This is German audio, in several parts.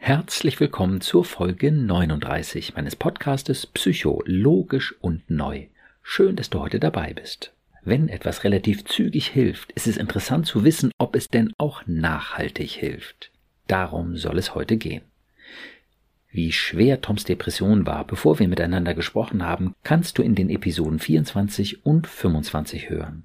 Herzlich willkommen zur Folge 39 meines Podcastes Psycho, logisch und neu. Schön, dass du heute dabei bist. Wenn etwas relativ zügig hilft, ist es interessant zu wissen, ob es denn auch nachhaltig hilft. Darum soll es heute gehen. Wie schwer Toms Depression war, bevor wir miteinander gesprochen haben, kannst du in den Episoden 24 und 25 hören.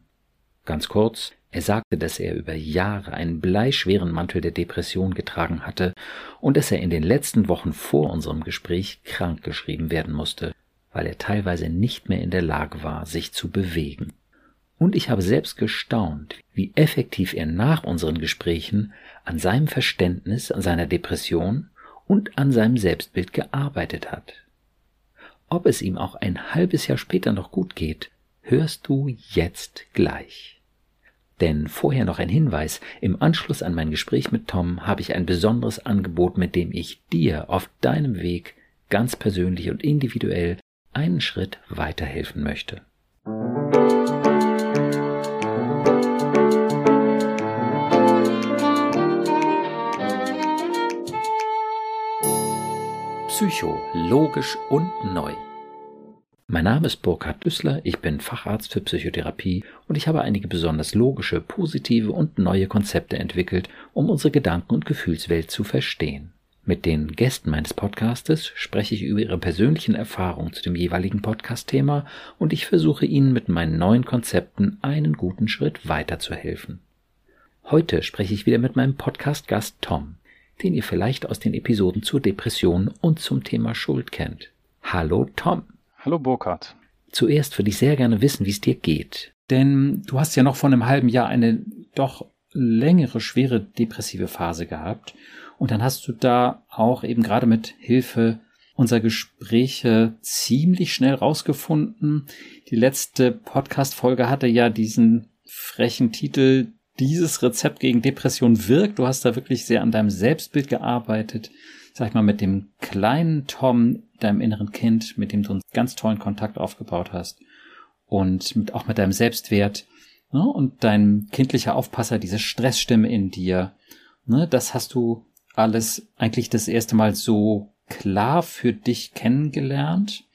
Ganz kurz, er sagte, dass er über Jahre einen bleischweren Mantel der Depression getragen hatte und dass er in den letzten Wochen vor unserem Gespräch krankgeschrieben werden musste, weil er teilweise nicht mehr in der Lage war, sich zu bewegen. Und ich habe selbst gestaunt, wie effektiv er nach unseren Gesprächen an seinem Verständnis, an seiner Depression und an seinem Selbstbild gearbeitet hat. Ob es ihm auch ein halbes Jahr später noch gut geht, hörst du jetzt gleich. Denn vorher noch ein Hinweis, im Anschluss an mein Gespräch mit Tom habe ich ein besonderes Angebot, mit dem ich dir auf deinem Weg ganz persönlich und individuell einen Schritt weiterhelfen möchte. Psycho, logisch und neu. Mein Name ist Burkhard Düssler, ich bin Facharzt für Psychotherapie und ich habe einige besonders logische, positive und neue Konzepte entwickelt, um unsere Gedanken- und Gefühlswelt zu verstehen. Mit den Gästen meines Podcastes spreche ich über ihre persönlichen Erfahrungen zu dem jeweiligen Podcast-Thema und ich versuche ihnen mit meinen neuen Konzepten einen guten Schritt weiterzuhelfen. Heute spreche ich wieder mit meinem Podcast-Gast Tom, den ihr vielleicht aus den Episoden zur Depression und zum Thema Schuld kennt. Hallo Tom. Hallo Burkhard. Zuerst würde ich sehr gerne wissen, wie es dir geht. Denn du hast ja noch vor einem halben Jahr eine doch längere, schwere depressive Phase gehabt. Und dann hast du da auch eben gerade mit Hilfe unserer Gespräche ziemlich schnell rausgefunden. Die letzte Podcast-Folge hatte ja diesen frechen Titel Dieses Rezept gegen Depression wirkt. Du hast da wirklich sehr an deinem Selbstbild gearbeitet. Sag ich mal, mit dem kleinen Tom deinem inneren Kind, mit dem du einen ganz tollen Kontakt aufgebaut hast und mit, auch mit deinem Selbstwert ne, und dein kindlicher Aufpasser, diese Stressstimme in dir, ne, das hast du alles eigentlich das erste Mal so klar für dich kennengelernt.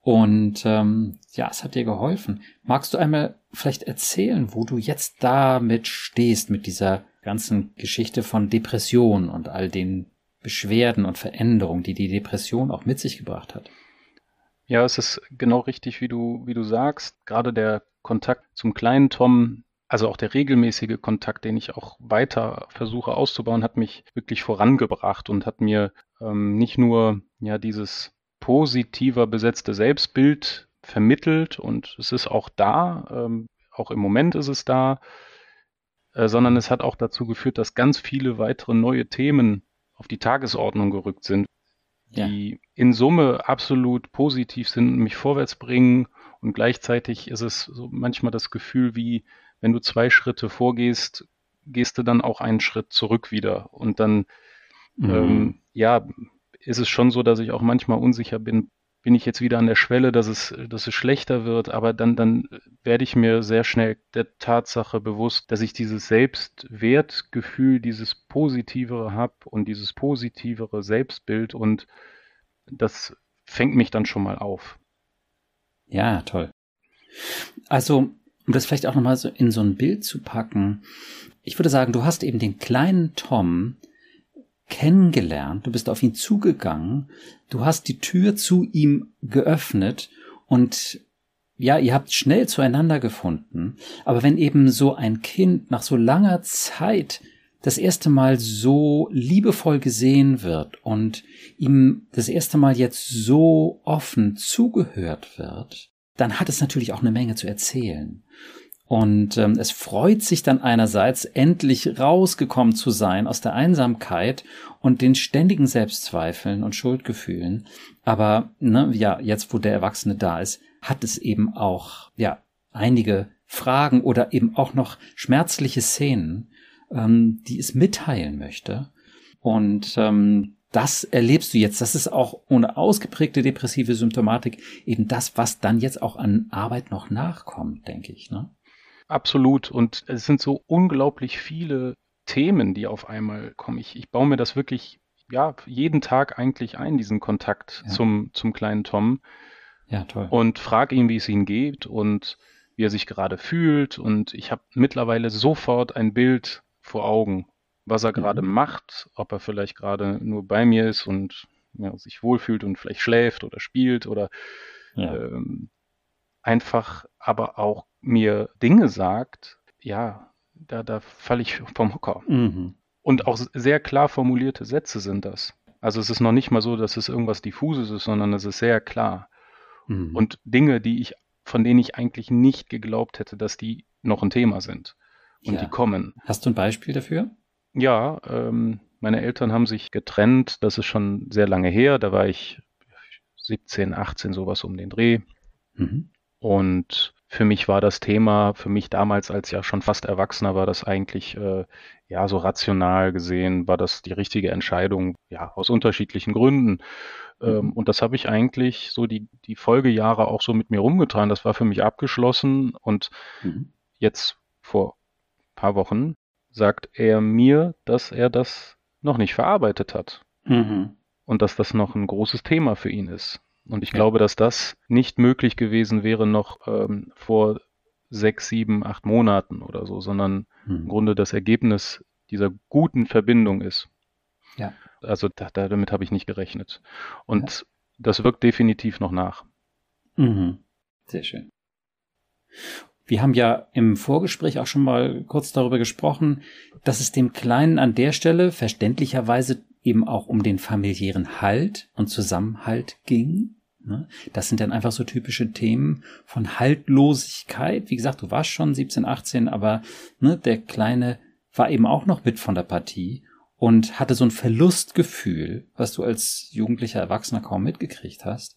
Und ähm, ja, es hat dir geholfen. Magst du einmal vielleicht erzählen, wo du jetzt damit stehst mit dieser ganzen Geschichte von Depression und all den Beschwerden und Veränderungen, die die Depression auch mit sich gebracht hat. Ja, es ist genau richtig, wie du, wie du sagst. Gerade der Kontakt zum kleinen Tom, also auch der regelmäßige Kontakt, den ich auch weiter versuche auszubauen, hat mich wirklich vorangebracht und hat mir ähm, nicht nur ja dieses positiver besetzte Selbstbild vermittelt und es ist auch da, ähm, auch im Moment ist es da, äh, sondern es hat auch dazu geführt, dass ganz viele weitere neue Themen auf die Tagesordnung gerückt sind, die ja. in Summe absolut positiv sind und mich vorwärts bringen. Und gleichzeitig ist es so manchmal das Gefühl, wie wenn du zwei Schritte vorgehst, gehst du dann auch einen Schritt zurück wieder. Und dann, mhm. ähm, ja, ist es schon so, dass ich auch manchmal unsicher bin, bin ich jetzt wieder an der Schwelle, dass es, dass es schlechter wird, aber dann, dann werde ich mir sehr schnell der Tatsache bewusst, dass ich dieses Selbstwertgefühl, dieses Positivere habe und dieses positivere Selbstbild und das fängt mich dann schon mal auf. Ja, toll. Also, um das vielleicht auch nochmal so in so ein Bild zu packen, ich würde sagen, du hast eben den kleinen Tom, kennengelernt, du bist auf ihn zugegangen, du hast die Tür zu ihm geöffnet und ja, ihr habt schnell zueinander gefunden. Aber wenn eben so ein Kind nach so langer Zeit das erste Mal so liebevoll gesehen wird und ihm das erste Mal jetzt so offen zugehört wird, dann hat es natürlich auch eine Menge zu erzählen. Und ähm, es freut sich dann einerseits, endlich rausgekommen zu sein aus der Einsamkeit und den ständigen Selbstzweifeln und Schuldgefühlen. Aber ne, ja, jetzt wo der Erwachsene da ist, hat es eben auch ja einige Fragen oder eben auch noch schmerzliche Szenen, ähm, die es mitteilen möchte. Und ähm, das erlebst du jetzt. Das ist auch ohne ausgeprägte depressive Symptomatik eben das, was dann jetzt auch an Arbeit noch nachkommt, denke ich. Ne? Absolut. Und es sind so unglaublich viele Themen, die auf einmal kommen. Ich, ich baue mir das wirklich ja, jeden Tag eigentlich ein, diesen Kontakt Ja. zum, zum kleinen Tom Ja, toll. und frage ihn, wie es ihm geht und wie er sich gerade fühlt. Und ich habe mittlerweile sofort ein Bild vor Augen, was er gerade Mhm. macht, ob er vielleicht gerade nur bei mir ist und ja, sich wohlfühlt und vielleicht schläft oder spielt oder ja. ähm, einfach aber auch mir Dinge sagt, ja, da, da falle ich vom Hocker. Mhm. Und auch sehr klar formulierte Sätze sind das. Also es ist noch nicht mal so, dass es irgendwas diffuses ist, sondern es ist sehr klar. Mhm. Und Dinge, die ich, von denen ich eigentlich nicht geglaubt hätte, dass die noch ein Thema sind. Und Ja. die kommen. Hast du ein Beispiel dafür? Ja, ähm, meine Eltern haben sich getrennt. Das ist schon sehr lange her. Da war ich 17, 18, sowas um den Dreh. Mhm. Und für mich war das Thema, für mich damals als ja schon fast Erwachsener, war das eigentlich, äh, ja, so rational gesehen, war das die richtige Entscheidung, ja, aus unterschiedlichen Gründen. Ähm, Mhm. und das habe ich eigentlich so die, die Folgejahre auch so mit mir rumgetragen. Das war für mich abgeschlossen. Und Mhm. jetzt vor ein paar Wochen sagt er mir, dass er das noch nicht verarbeitet hat Mhm. und dass das noch ein großes Thema für ihn ist. Und ich Ja. glaube, dass das nicht möglich gewesen wäre noch ähm, vor sechs, sieben, acht Monaten oder so, sondern im Mhm. Grunde das Ergebnis dieser guten Verbindung ist. Ja. Also da, da, damit habe ich nicht gerechnet. Und das wirkt definitiv noch nach. Mhm. Sehr schön. Wir haben ja im Vorgespräch auch schon mal kurz darüber gesprochen, dass es dem Kleinen an der Stelle verständlicherweise eben auch um den familiären Halt und Zusammenhalt ging. ne? Das sind dann einfach so typische Themen von Haltlosigkeit. Wie gesagt, du warst schon 17, 18, aber ne, der Kleine war eben auch noch mit von der Partie und hatte so ein Verlustgefühl, was du als jugendlicher Erwachsener kaum mitgekriegt hast.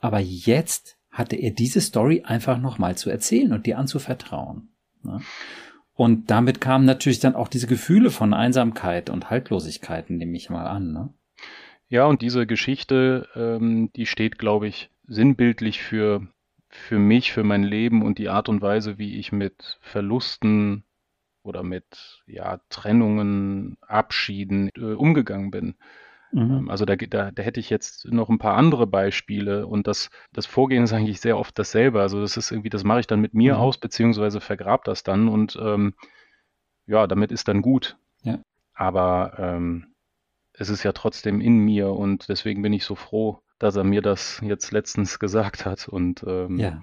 Aber jetzt hatte er diese Story einfach nochmal zu erzählen und dir anzuvertrauen. Ne? Und damit kamen natürlich dann auch diese Gefühle von Einsamkeit und Haltlosigkeit, nehme ich mal an. Ne? Ja, und diese Geschichte, ähm, die steht, glaube ich, sinnbildlich für, für mich, für mein Leben und die Art und Weise, wie ich mit Verlusten oder mit ja, Trennungen, Abschieden äh, umgegangen bin. Ähm, Also da, da, da hätte ich jetzt noch ein paar andere Beispiele und das, das Vorgehen ist eigentlich sehr oft dasselbe. Also das ist irgendwie, das mache ich dann mit mir Mhm. aus, beziehungsweise vergrab das dann und ähm, ja, damit ist dann gut. Ja. Aber ähm, es ist ja trotzdem in mir und deswegen bin ich so froh, dass er mir das jetzt letztens gesagt hat und ähm, Ja.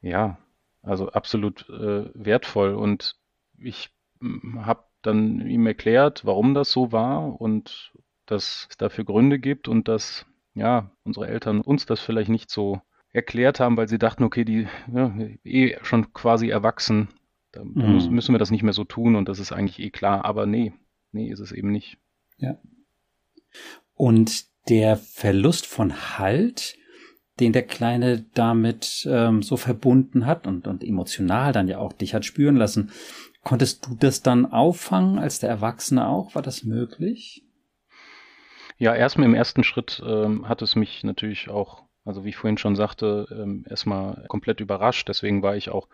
ja, also absolut äh, wertvoll. Und ich habe dann ihm erklärt, warum das so war und dass es dafür Gründe gibt und dass ja unsere Eltern uns das vielleicht nicht so erklärt haben, weil sie dachten, okay, die ja, eh schon quasi erwachsen, da, da Mhm. müssen wir das nicht mehr so tun und das ist eigentlich eh klar. Aber nee, nee, ist es eben nicht. Und der Verlust von Halt, den der Kleine damit ähm, so verbunden hat und, und emotional dann ja auch dich hat spüren lassen, konntest du das dann auffangen als der Erwachsene auch? War das möglich? Ja, erstmal im ersten Schritt ähm, hat es mich natürlich auch, also wie ich vorhin schon sagte, ähm, erstmal komplett überrascht. Deswegen war ich auch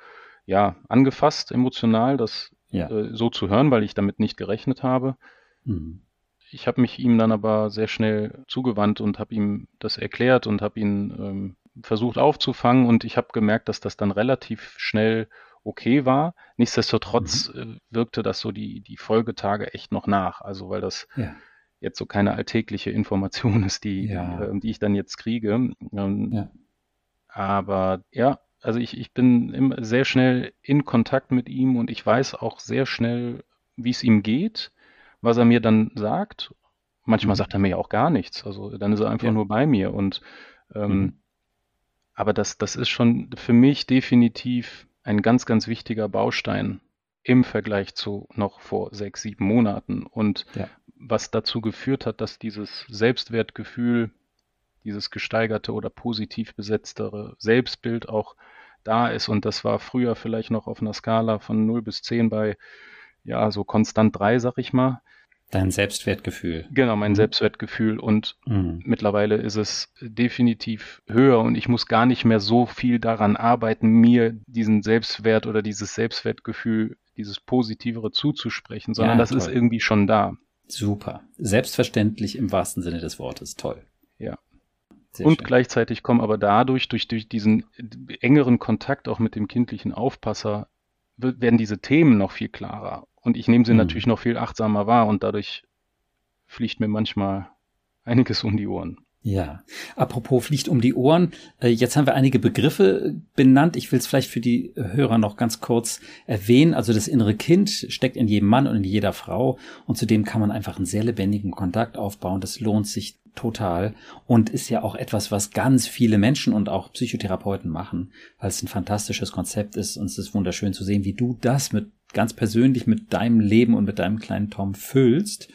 ja angefasst emotional, das Ja. äh, so zu hören, weil ich damit nicht gerechnet habe. Mhm. Ich habe mich ihm dann aber sehr schnell zugewandt und habe ihm das erklärt und habe ihn ähm, versucht aufzufangen und ich habe gemerkt, dass das dann relativ schnell okay war. Nichtsdestotrotz äh, wirkte das so die, die Folgetage echt noch nach. Also weil das Ja. Jetzt so keine alltägliche Information ist, die, Ja. äh, die ich dann jetzt kriege. Ähm, Ja. Aber ja, also ich, ich bin immer sehr schnell in Kontakt mit ihm und ich weiß auch sehr schnell, wie es ihm geht, was er mir dann sagt. Manchmal Mhm. sagt er mir ja auch gar nichts. Also dann ist er einfach Ja. nur bei mir. Und ähm, Mhm. aber das, das ist schon für mich definitiv ein ganz, ganz wichtiger Baustein im Vergleich zu noch vor sechs, sieben Monaten. Und Ja. Was dazu geführt hat, dass dieses Selbstwertgefühl, dieses gesteigerte oder positiv besetztere Selbstbild auch da ist. Und das war früher vielleicht noch auf einer Skala von 0 bis 10 bei, ja, so konstant 3, sag ich mal. Dein Selbstwertgefühl. Genau, mein Mhm. Selbstwertgefühl. Und Mhm. mittlerweile ist es definitiv höher und ich muss gar nicht mehr so viel daran arbeiten, mir diesen Selbstwert oder dieses Selbstwertgefühl, dieses Positivere zuzusprechen, sondern Ja, das ist toll. irgendwie schon da. Super. Selbstverständlich im wahrsten Sinne des Wortes. Toll. Ja. Sehr und schön. gleichzeitig kommen aber dadurch, durch, durch diesen engeren Kontakt auch mit dem kindlichen Aufpasser, werden diese Themen noch viel klarer. Und ich nehme sie mhm. natürlich noch viel achtsamer wahr und dadurch fliegt mir manchmal einiges um die Ohren. Ja, apropos fliegt um die Ohren. Äh, jetzt haben wir einige Begriffe benannt. Ich will es vielleicht für die Hörer noch ganz kurz erwähnen. Also das innere Kind steckt in jedem Mann und in jeder Frau und zudem kann man einfach einen sehr lebendigen Kontakt aufbauen. Das lohnt sich total und ist ja auch etwas, was ganz viele Menschen und auch Psychotherapeuten machen, weil es ein fantastisches Konzept ist und es ist wunderschön zu sehen, wie du das mit ganz persönlich mit deinem Leben und mit deinem kleinen Tom füllst.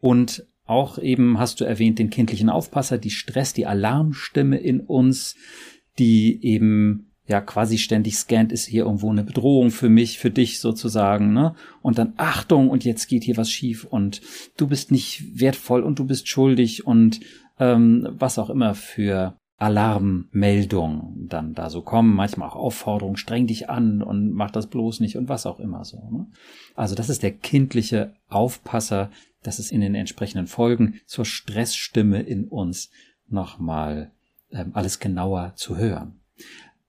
Und auch eben hast du erwähnt den kindlichen Aufpasser, die Stress, die Alarmstimme in uns, die eben ja quasi ständig scannt, ist hier irgendwo eine Bedrohung für mich, für dich sozusagen, ne? Und dann Achtung und jetzt geht hier was schief und du bist nicht wertvoll und du bist schuldig und ähm, was auch immer für Alarmmeldungen dann da so kommen, manchmal auch Aufforderungen, streng dich an und mach das bloß nicht und was auch immer so. Ne? Also das ist der kindliche Aufpasser, das ist in den entsprechenden Folgen zur Stressstimme in uns nochmal ähm, alles genauer zu hören.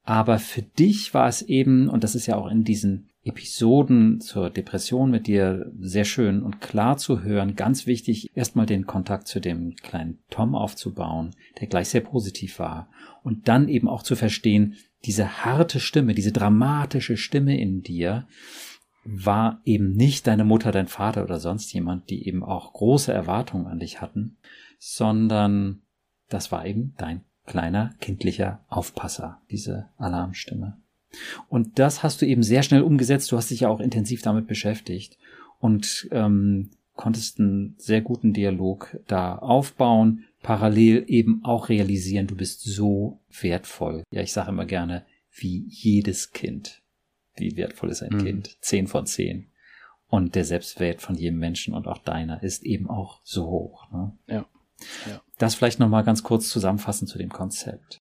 Aber für dich war es eben, und das ist ja auch in diesen Episoden zur Depression mit dir sehr schön und klar zu hören, ganz wichtig, erstmal den Kontakt zu dem kleinen Tom aufzubauen, der gleich sehr positiv war. Und dann eben auch zu verstehen, diese harte Stimme, diese dramatische Stimme in dir, war eben nicht deine Mutter, dein Vater oder sonst jemand, die eben auch große Erwartungen an dich hatten, sondern das war eben dein kleiner kindlicher Aufpasser, diese Alarmstimme. Und das hast du eben sehr schnell umgesetzt. Du hast dich ja auch intensiv damit beschäftigt und ähm, konntest einen sehr guten Dialog da aufbauen, parallel eben auch realisieren, du bist so wertvoll. Ja, ich sage immer gerne, wie jedes Kind wie wertvoll ist ein mhm. Kind? Zehn von zehn. Und der Selbstwert von jedem Menschen und auch deiner ist eben auch so hoch. Ne? Ja. ja. Das vielleicht nochmal ganz kurz zusammenfassen zu dem Konzept.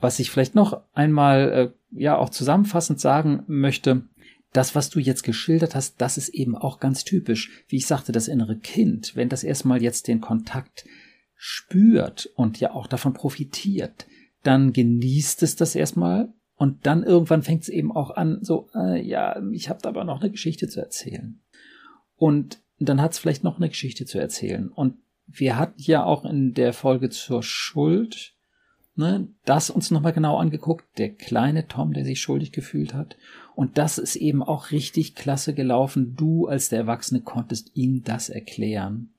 Was ich vielleicht noch einmal, äh, ja, auch zusammenfassend sagen möchte, das, was du jetzt geschildert hast, das ist eben auch ganz typisch. Wie ich sagte, das innere Kind, wenn das erstmal jetzt den Kontakt spürt und ja auch davon profitiert, dann genießt es das erstmal und dann irgendwann fängt es eben auch an, so, äh, ja, ich habe aber noch eine Geschichte zu erzählen. Und dann hat es vielleicht noch eine Geschichte zu erzählen. Und wir hatten ja auch in der Folge zur Schuld ne, das uns nochmal genau angeguckt. Der kleine Tom, der sich schuldig gefühlt hat. Und das ist eben auch richtig klasse gelaufen. Du als der Erwachsene konntest ihm das erklären.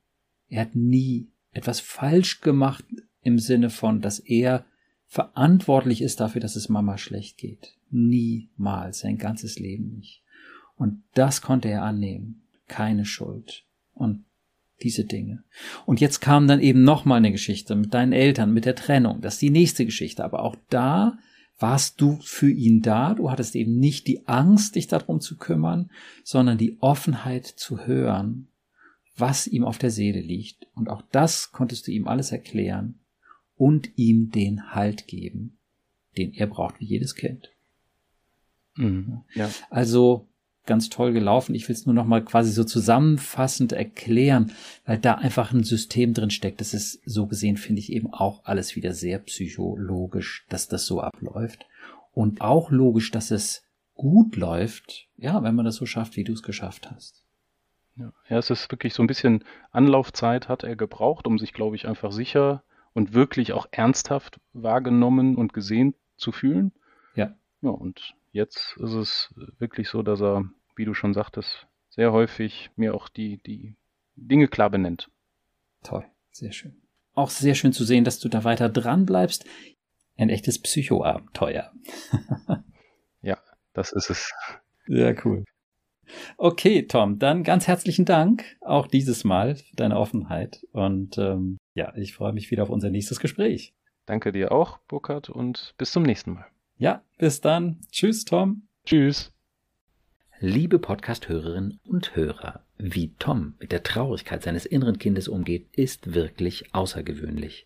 Er hat nie etwas falsch gemacht im Sinne von, dass er verantwortlich ist dafür, dass es Mama schlecht geht. Niemals, sein ganzes Leben nicht. Und das konnte er annehmen. Keine Schuld. Und diese Dinge. Und jetzt kam dann eben nochmal eine Geschichte mit deinen Eltern, mit der Trennung. Das ist die nächste Geschichte. Aber auch da warst du für ihn da. Du hattest eben nicht die Angst, dich darum zu kümmern, sondern die Offenheit zu hören, was ihm auf der Seele liegt. Und auch das konntest du ihm alles erklären und ihm den Halt geben, den er braucht, wie jedes Kind. Mhm, ja. Also ganz toll gelaufen. Ich will es nur noch mal quasi so zusammenfassend erklären, weil da einfach ein System drin steckt. Das ist so gesehen, finde ich eben auch alles wieder sehr psychologisch, dass das so abläuft. Und auch logisch, dass es gut läuft, ja, wenn man das so schafft, wie du es geschafft hast. Ja, ja, es ist wirklich so ein bisschen Anlaufzeit hat er gebraucht, um sich, glaube ich, einfach sicher und wirklich auch ernsthaft wahrgenommen und gesehen zu fühlen. Ja. Ja, und jetzt ist es wirklich so, dass er, wie du schon sagtest, sehr häufig mir auch die, die Dinge klar benennt. Toll, sehr schön. Auch sehr schön zu sehen, dass du da weiter dran bleibst. Ein echtes Psychoabenteuer. ja, das ist es. Sehr cool. Okay, Tom, dann ganz herzlichen Dank auch dieses Mal für deine Offenheit und ähm, ja, ich freue mich wieder auf unser nächstes Gespräch. Danke dir auch, Burkhard, und bis zum nächsten Mal. Ja, bis dann. Tschüss, Tom. Tschüss. Liebe Podcast-Hörerinnen und Hörer, wie Tom mit der Traurigkeit seines inneren Kindes umgeht, ist wirklich außergewöhnlich.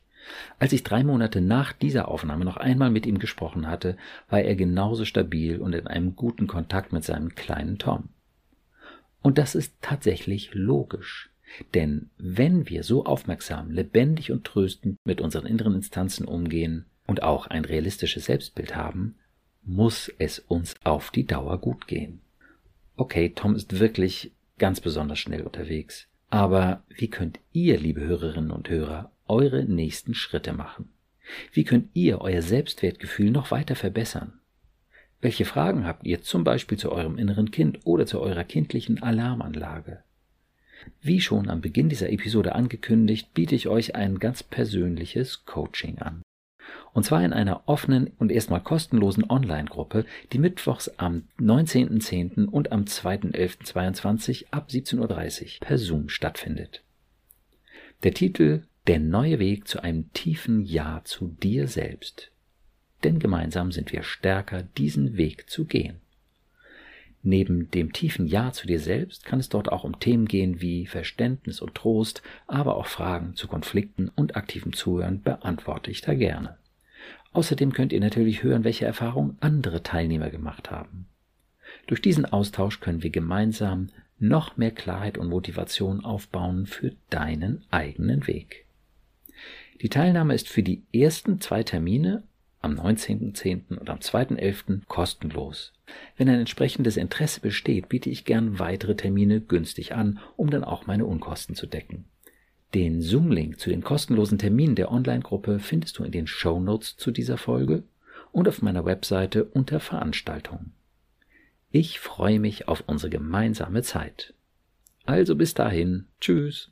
Als ich drei Monate nach dieser Aufnahme noch einmal mit ihm gesprochen hatte, war er genauso stabil und in einem guten Kontakt mit seinem kleinen Tom. Und das ist tatsächlich logisch. Denn wenn wir so aufmerksam, lebendig und tröstend mit unseren inneren Instanzen umgehen und auch ein realistisches Selbstbild haben, muss es uns auf die Dauer gut gehen. Okay, Tom ist wirklich ganz besonders schnell unterwegs. Aber wie könnt ihr, liebe Hörerinnen und Hörer, eure nächsten Schritte machen? Wie könnt ihr euer Selbstwertgefühl noch weiter verbessern? Welche Fragen habt ihr zum Beispiel zu eurem inneren Kind oder zu eurer kindlichen Alarmanlage? Wie schon am Beginn dieser Episode angekündigt, biete ich euch ein ganz persönliches Coaching an. Und zwar in einer offenen und erstmal kostenlosen Online-Gruppe, die mittwochs am 19.10. und am 2.11.22 ab 17.30 Uhr per Zoom stattfindet. Der Titel Der neue Weg zu einem tiefen Ja zu dir selbst. Denn gemeinsam sind wir stärker, diesen Weg zu gehen. Neben dem tiefen Ja zu dir selbst kann es dort auch um Themen gehen wie Verständnis und Trost, aber auch Fragen zu Konflikten und aktivem Zuhören beantworte ich da gerne. Außerdem könnt ihr natürlich hören, welche Erfahrungen andere Teilnehmer gemacht haben. Durch diesen Austausch können wir gemeinsam noch mehr Klarheit und Motivation aufbauen für deinen eigenen Weg. Die Teilnahme ist für die ersten zwei Termine am 19.10. und am 2.11. kostenlos. Wenn ein entsprechendes Interesse besteht, biete ich gern weitere Termine günstig an, um dann auch meine Unkosten zu decken. Den Zoom-Link zu den kostenlosen Terminen der Online-Gruppe findest du in den Show Notes zu dieser Folge und auf meiner Webseite unter Veranstaltungen. Ich freue mich auf unsere gemeinsame Zeit. Also bis dahin, tschüss.